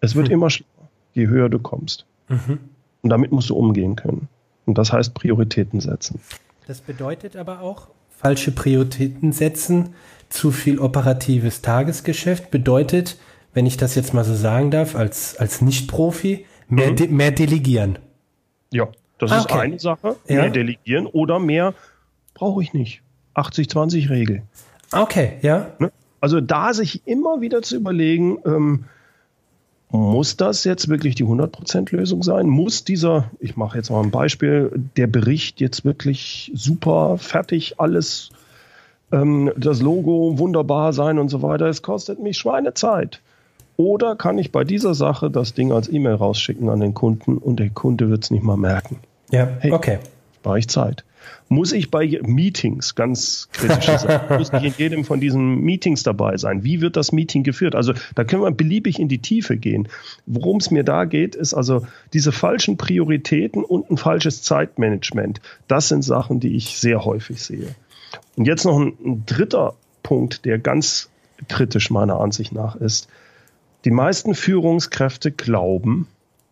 Es wird mhm. immer schlimmer, je höher du kommst. Mhm. Und damit musst du umgehen können. Und das heißt Prioritäten setzen. Das bedeutet aber auch, falsche Prioritäten setzen, zu viel operatives Tagesgeschäft bedeutet, wenn ich das jetzt mal so sagen darf, als, als Nicht-Profi, mehr, mhm. de mehr delegieren. Ja, das ah, ist okay. eine Sache. Mehr ja. delegieren oder mehr brauche ich nicht. 80-20-Regel. Okay, ja. Ne? Also da sich immer wieder zu überlegen, ähm, muss das jetzt wirklich die 100%-Lösung sein? Muss dieser, ich mache jetzt mal ein Beispiel, der Bericht jetzt wirklich super, fertig, alles, ähm, das Logo wunderbar sein und so weiter? Es kostet mich Schweinezeit. Oder kann ich bei dieser Sache das Ding als E-Mail rausschicken an den Kunden und der Kunde wird es nicht mal merken? Ja, hey, okay. Spare ich Zeit. Muss ich bei Meetings, ganz kritische Sache, [laughs] muss ich in jedem von diesen Meetings dabei sein? Wie wird das Meeting geführt? Also da können wir beliebig in die Tiefe gehen. Worum es mir da geht, ist also diese falschen Prioritäten und ein falsches Zeitmanagement. Das sind Sachen, die ich sehr häufig sehe. Und jetzt noch ein, ein dritter Punkt, der ganz kritisch meiner Ansicht nach ist. Die meisten Führungskräfte glauben,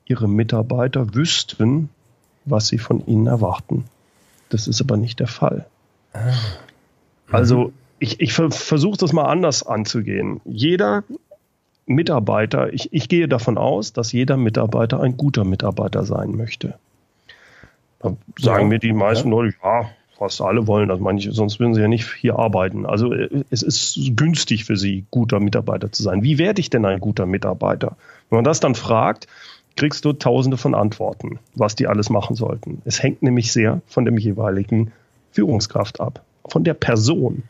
ihre Mitarbeiter wüssten, was sie von ihnen erwarten. Das ist aber nicht der Fall. Ah. Mhm. Also ich, ich versuche das mal anders anzugehen. Jeder Mitarbeiter, ich, ich gehe davon aus, dass jeder Mitarbeiter ein guter Mitarbeiter sein möchte. Da sagen mir die meisten ja. Leute, ja, fast alle wollen das, meine ich, sonst würden sie ja nicht hier arbeiten. Also äh, es ist günstig für sie, guter Mitarbeiter zu sein. Wie werde ich denn ein guter Mitarbeiter? Wenn man das dann fragt, kriegst du tausende von Antworten, was die alles machen sollten. Es hängt nämlich sehr von dem jeweiligen Führungskraft ab, von der Person.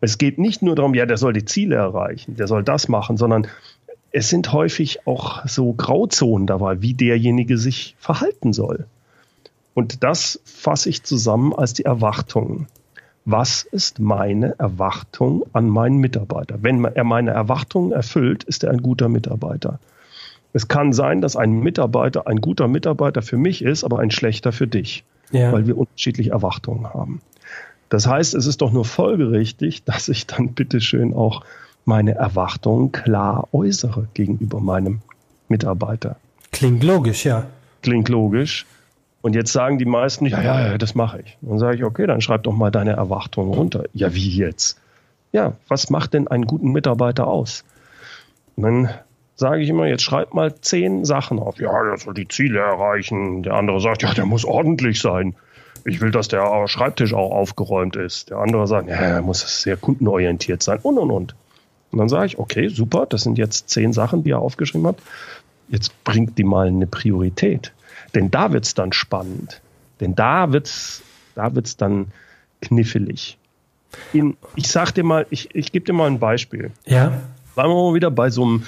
Es geht nicht nur darum, ja, der soll die Ziele erreichen, der soll das machen, sondern es sind häufig auch so Grauzonen dabei, wie derjenige sich verhalten soll. Und das fasse ich zusammen als die Erwartungen. Was ist meine Erwartung an meinen Mitarbeiter? Wenn er meine Erwartungen erfüllt, ist er ein guter Mitarbeiter. Es kann sein, dass ein Mitarbeiter ein guter Mitarbeiter für mich ist, aber ein schlechter für dich, ja. weil wir unterschiedliche Erwartungen haben. Das heißt, es ist doch nur folgerichtig, [laughs] dass ich dann bitteschön auch meine Erwartungen klar äußere gegenüber meinem Mitarbeiter. Klingt logisch, ja. Klingt logisch. Und jetzt sagen die meisten, ja, ja, ja, das mache ich. Dann sage ich, okay, dann schreib doch mal deine Erwartungen runter. Ja, wie jetzt? Ja, was macht denn einen guten Mitarbeiter aus? Und dann sage ich immer, jetzt schreib mal zehn Sachen auf. Ja, der soll die Ziele erreichen. Der andere sagt, ja, der muss ordentlich sein. Ich will, dass der Schreibtisch auch aufgeräumt ist. Der andere sagt, ja, er muss sehr kundenorientiert sein und, und, und. Und dann sage ich, okay, super, das sind jetzt zehn Sachen, die er aufgeschrieben hat. Jetzt bringt die mal eine Priorität. Denn da wird es dann spannend. Denn da wird es da wird's dann knifflig. In, ich sag dir mal, ich, ich gebe dir mal ein Beispiel. Ja. Sagen wir mal wieder bei so einem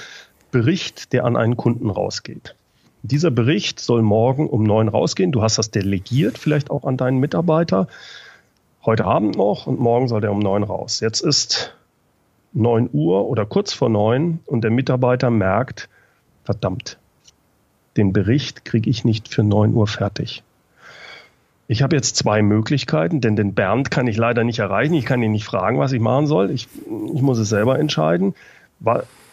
Bericht, der an einen Kunden rausgeht. Dieser Bericht soll morgen um neun rausgehen. Du hast das delegiert, vielleicht auch an deinen Mitarbeiter. Heute Abend noch und morgen soll der um neun raus. Jetzt ist neun Uhr oder kurz vor neun und der Mitarbeiter merkt, verdammt, den Bericht kriege ich nicht für 9 Uhr fertig. Ich habe jetzt zwei Möglichkeiten, denn den Bernd kann ich leider nicht erreichen. Ich kann ihn nicht fragen, was ich machen soll. Ich, ich muss es selber entscheiden.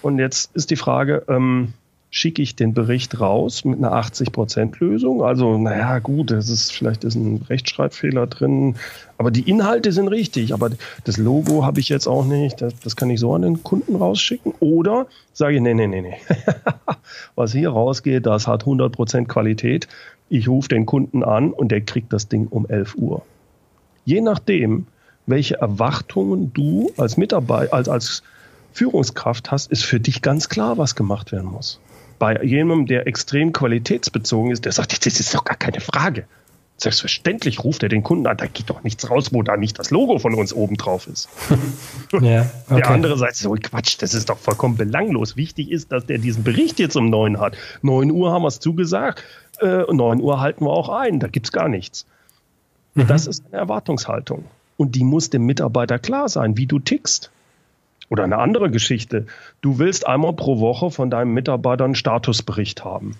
Und jetzt ist die Frage, ähm, schicke ich den Bericht raus mit einer 80%-Lösung. Also, naja, gut, das ist, vielleicht ist ein Rechtschreibfehler drin, aber die Inhalte sind richtig. Aber das Logo habe ich jetzt auch nicht. Das, das kann ich so an den Kunden rausschicken. Oder sage ich, nee, nee, nee, nee. [laughs] Was hier rausgeht, das hat 100% Qualität. Ich rufe den Kunden an und der kriegt das Ding um 11 Uhr. Je nachdem, welche Erwartungen du als Mitarbeiter, als, als Führungskraft hast, ist für dich ganz klar, was gemacht werden muss bei jemandem, der extrem qualitätsbezogen ist, der sagt, das ist doch gar keine Frage. Selbstverständlich ruft er den Kunden an, da geht doch nichts raus, wo da nicht das Logo von uns oben drauf ist. [laughs] ja, okay. Der andere sagt so, Quatsch, das ist doch vollkommen belanglos. Wichtig ist, dass der diesen Bericht jetzt um neun hat. Neun Uhr haben wir es zugesagt, äh, neun Uhr halten wir auch ein, da gibt es gar nichts. Mhm. Das ist eine Erwartungshaltung. Und die muss dem Mitarbeiter klar sein, wie du tickst. Oder eine andere Geschichte. Du willst einmal pro Woche von deinem Mitarbeiter einen Statusbericht haben.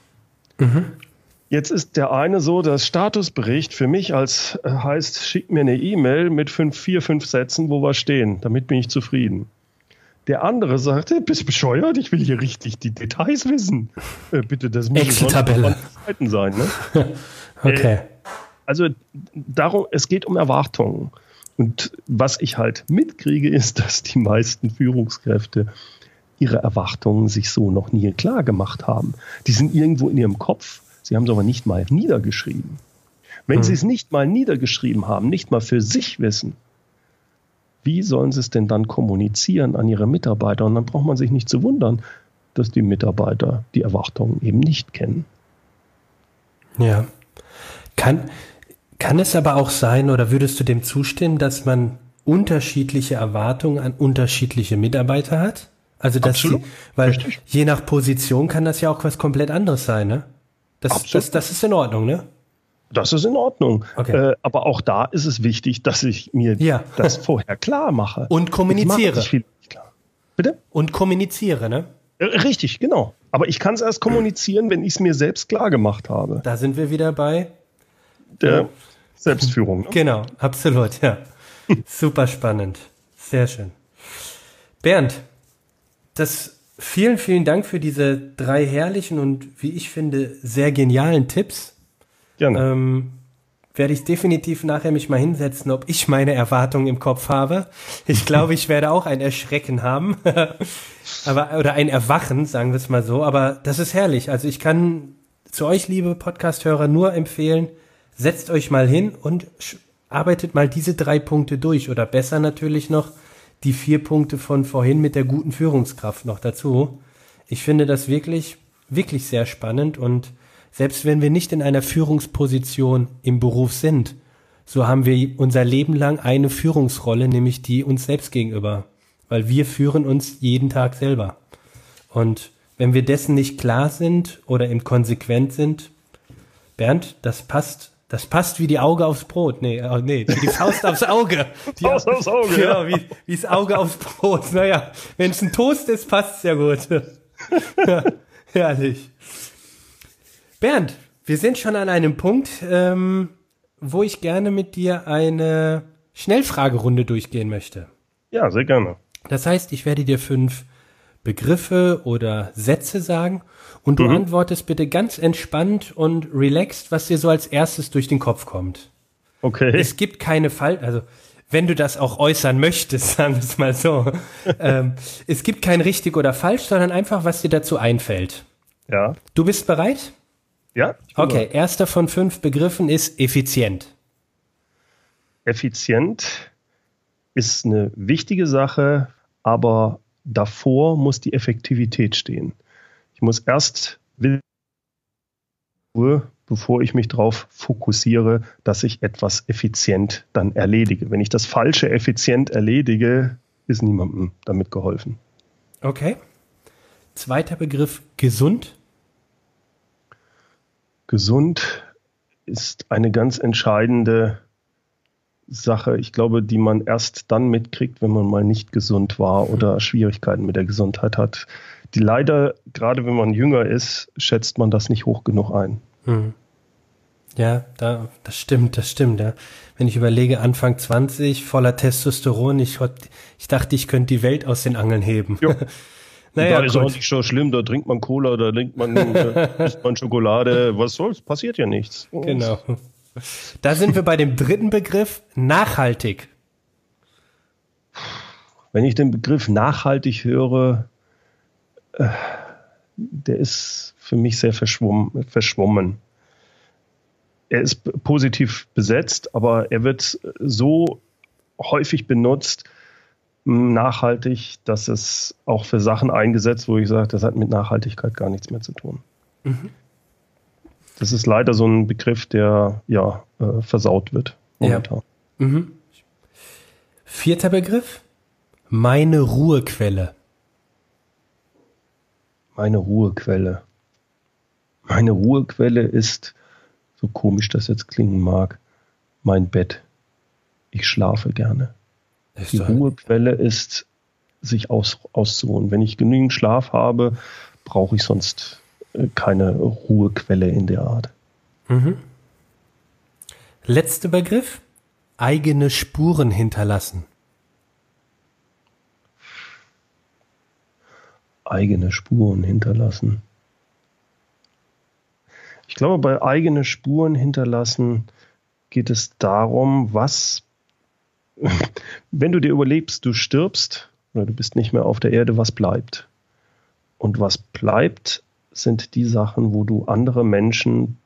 Mhm. Jetzt ist der eine so, das Statusbericht für mich als äh, heißt, schick mir eine E-Mail mit fünf, vier, fünf Sätzen, wo wir stehen. Damit bin ich zufrieden. Der andere sagte, bist bescheuert, ich will hier richtig die Details wissen. Äh, bitte, das muss Excel-Tabelle sein. Ne? [laughs] okay. Äh, also darum, es geht um Erwartungen. Und was ich halt mitkriege, ist, dass die meisten Führungskräfte ihre Erwartungen sich so noch nie klar gemacht haben. Die sind irgendwo in ihrem Kopf Sie haben es aber nicht mal niedergeschrieben. Wenn hm. Sie es nicht mal niedergeschrieben haben, nicht mal für sich wissen, wie sollen Sie es denn dann kommunizieren an Ihre Mitarbeiter? Und dann braucht man sich nicht zu wundern, dass die Mitarbeiter die Erwartungen eben nicht kennen. Ja. Kann, kann es aber auch sein, oder würdest du dem zustimmen, dass man unterschiedliche Erwartungen an unterschiedliche Mitarbeiter hat? Also dass Absolut. Die, weil Richtig. je nach Position kann das ja auch was komplett anderes sein, ne? Das, das, das ist in Ordnung, ne? Das ist in Ordnung. Okay. Äh, aber auch da ist es wichtig, dass ich mir ja. das vorher klar mache. Und kommuniziere. Bitte? Und kommuniziere, ne? Äh, richtig, genau. Aber ich kann es erst kommunizieren, wenn ich es mir selbst klar gemacht habe. Da sind wir wieder bei der Selbstführung. Ne? Genau, absolut, ja. [laughs] Super spannend. Sehr schön. Bernd, das Vielen, vielen Dank für diese drei herrlichen und wie ich finde sehr genialen Tipps. Gerne. Ähm, werde ich definitiv nachher mich mal hinsetzen, ob ich meine Erwartungen im Kopf habe. Ich glaube, ich werde auch ein Erschrecken haben. [laughs] aber, oder ein Erwachen, sagen wir es mal so. Aber das ist herrlich. Also ich kann zu euch, liebe Podcast-Hörer, nur empfehlen, setzt euch mal hin und arbeitet mal diese drei Punkte durch. Oder besser natürlich noch, die vier Punkte von vorhin mit der guten Führungskraft noch dazu. Ich finde das wirklich, wirklich sehr spannend und selbst wenn wir nicht in einer Führungsposition im Beruf sind, so haben wir unser Leben lang eine Führungsrolle, nämlich die uns selbst gegenüber, weil wir führen uns jeden Tag selber. Und wenn wir dessen nicht klar sind oder im konsequent sind, Bernd, das passt das passt wie die Auge aufs Brot. Nee, äh, nee, wie die Faust aufs Auge. Die, [laughs] Faust aufs Auge. Genau, wie, wie das Auge aufs Brot. Naja, wenn es ein Toast ist, passt sehr gut. [laughs] ja, herrlich. Bernd, wir sind schon an einem Punkt, ähm, wo ich gerne mit dir eine Schnellfragerunde durchgehen möchte. Ja, sehr gerne. Das heißt, ich werde dir fünf Begriffe oder Sätze sagen und du mhm. antwortest bitte ganz entspannt und relaxed, was dir so als erstes durch den Kopf kommt. Okay. Es gibt keine Fall, also wenn du das auch äußern möchtest, [laughs] sagen wir es mal so. ähm, es gibt kein richtig oder falsch, sondern einfach, was dir dazu einfällt. Ja. Du bist bereit? Ja. Okay, bereit. erster von fünf Begriffen ist effizient. Effizient ist eine wichtige Sache, aber davor muss die Effektivität stehen. Ich muss erst wissen, bevor ich mich darauf fokussiere, dass ich etwas effizient dann erledige. Wenn ich das Falsche effizient erledige, ist niemandem damit geholfen. Okay. Zweiter Begriff, gesund. Gesund ist eine ganz entscheidende Sache, ich glaube, die man erst dann mitkriegt, wenn man mal nicht gesund war oder Schwierigkeiten mit der Gesundheit hat. Die leider, gerade wenn man jünger ist, schätzt man das nicht hoch genug ein. Hm. Ja, da, das stimmt, das stimmt, ja. Wenn ich überlege, Anfang 20, voller Testosteron, ich, ich dachte, ich könnte die Welt aus den Angeln heben. [laughs] naja, da ist gut. auch nicht so schlimm, da trinkt man Cola, da trinkt man, isst man Schokolade, was soll's, passiert ja nichts. Genau. Da sind wir bei dem dritten Begriff, nachhaltig. Wenn ich den Begriff nachhaltig höre, äh, der ist für mich sehr verschwommen, verschwommen. Er ist positiv besetzt, aber er wird so häufig benutzt, nachhaltig, dass es auch für Sachen eingesetzt, wo ich sage, das hat mit Nachhaltigkeit gar nichts mehr zu tun. Mhm. Das ist leider so ein Begriff, der ja äh, versaut wird momentan. Ja. Mhm. Vierter Begriff. Meine Ruhequelle. Meine Ruhequelle. Meine Ruhequelle ist, so komisch das jetzt klingen mag, mein Bett. Ich schlafe gerne. Ist Die Ruhequelle ist, sich aus, auszuruhen. Wenn ich genügend Schlaf habe, brauche ich sonst keine Ruhequelle in der Art. Mhm. Letzter Begriff, eigene Spuren hinterlassen. Eigene Spuren hinterlassen. Ich glaube, bei eigene Spuren hinterlassen geht es darum, was, wenn du dir überlebst, du stirbst oder du bist nicht mehr auf der Erde, was bleibt? Und was bleibt, sind die Sachen, wo du andere Menschen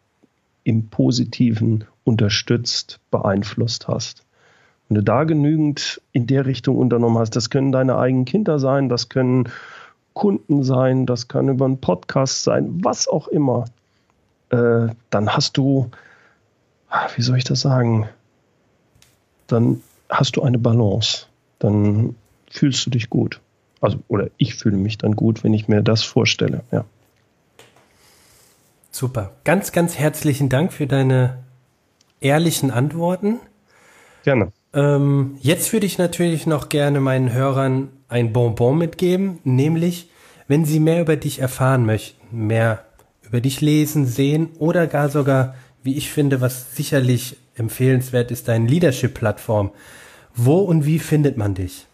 im Positiven unterstützt, beeinflusst hast. Wenn du da genügend in der Richtung unternommen hast, das können deine eigenen Kinder sein, das können Kunden sein, das kann über einen Podcast sein, was auch immer, äh, dann hast du, ah, wie soll ich das sagen, dann hast du eine Balance. Dann fühlst du dich gut. Also, oder ich fühle mich dann gut, wenn ich mir das vorstelle, ja. Super. Ganz, ganz herzlichen Dank für deine ehrlichen Antworten. Gerne. Ähm, jetzt würde ich natürlich noch gerne meinen Hörern ein Bonbon mitgeben, nämlich, wenn sie mehr über dich erfahren möchten, mehr über dich lesen, sehen oder gar sogar, wie ich finde, was sicherlich empfehlenswert ist, deine Leadership-Plattform. Wo und wie findet man dich?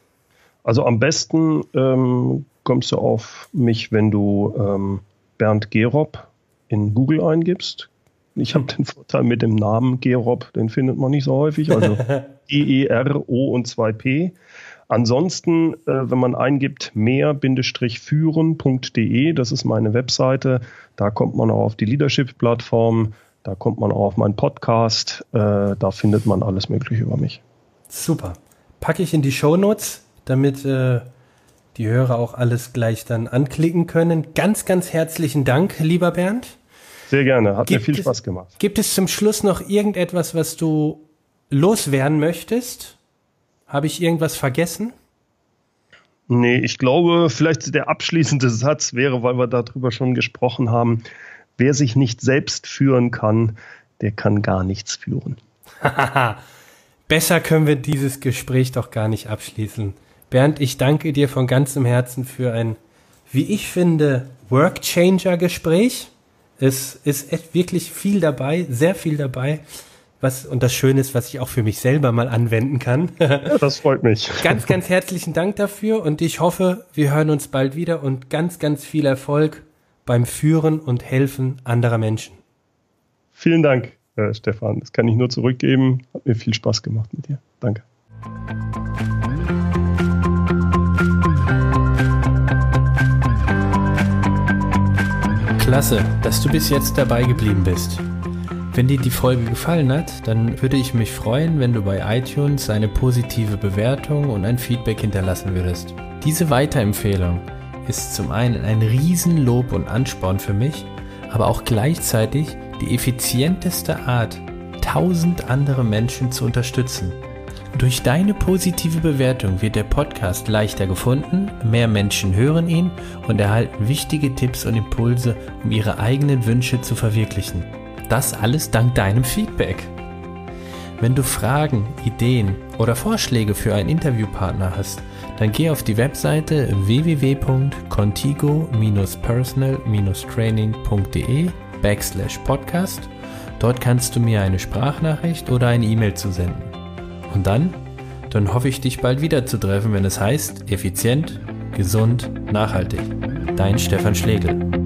Also am besten ähm, kommst du auf mich, wenn du ähm, Bernd Gerob in Google eingibst. Ich habe den Vorteil mit dem Namen Gerob, den findet man nicht so häufig. Also [laughs] E-E-R-O und 2P. Ansonsten, äh, wenn man eingibt mehr-führen.de, das ist meine Webseite, da kommt man auch auf die Leadership-Plattform, da kommt man auch auf meinen Podcast, äh, da findet man alles Mögliche über mich. Super. Packe ich in die Show Notes, damit äh, die Hörer auch alles gleich dann anklicken können. Ganz, ganz herzlichen Dank, lieber Bernd. Sehr gerne, hat gibt mir viel Spaß gemacht. gibt es zum Schluss noch irgendetwas, was du loswerden möchtest? Habe ich irgendwas vergessen? Nee, ich glaube, vielleicht der abschließende Satz wäre, weil wir darüber schon gesprochen haben, wer sich nicht selbst führen kann, der kann gar nichts führen. [laughs] Besser können wir dieses Gespräch doch gar nicht abschließen. Bernd, ich danke dir von ganzem Herzen für ein, wie ich finde, Workchanger-Gespräch. Es ist wirklich viel dabei, sehr viel dabei. Was, und das Schöne ist, was ich auch für mich selber mal anwenden kann. Ja, [laughs] das freut mich. ganz, ganz herzlichen Dank dafür und ich hoffe, wir hören uns bald wieder und ganz, ganz viel Erfolg beim Führen und Helfen anderer Menschen. Vielen Dank, äh, Stefan. Das kann ich nur zurückgeben. Hat mir viel Spaß gemacht mit dir. Danke. Klasse, dass du bis jetzt dabei geblieben bist. Wenn dir die Folge gefallen hat, dann würde ich mich freuen, wenn du bei iTunes eine positive Bewertung und ein Feedback hinterlassen würdest. Diese Weiterempfehlung ist zum einen ein Riesenlob und Ansporn für mich, aber auch gleichzeitig die effizienteste Art, tausend andere Menschen zu unterstützen. Durch deine positive Bewertung wird der Podcast leichter gefunden, mehr Menschen hören ihn und erhalten wichtige Tipps und Impulse, um ihre eigenen Wünsche zu verwirklichen. Das alles dank deinem Feedback. Wenn du Fragen, Ideen oder Vorschläge für einen Interviewpartner hast, dann geh auf die Webseite www.contigo-personal-training.de backslash podcast. Dort kannst du mir eine Sprachnachricht oder eine E-Mail zusenden. Und dann? Dann hoffe ich, dich bald wieder zu treffen, wenn es heißt, effizient, gesund, nachhaltig. Dein Stefan Schlegel.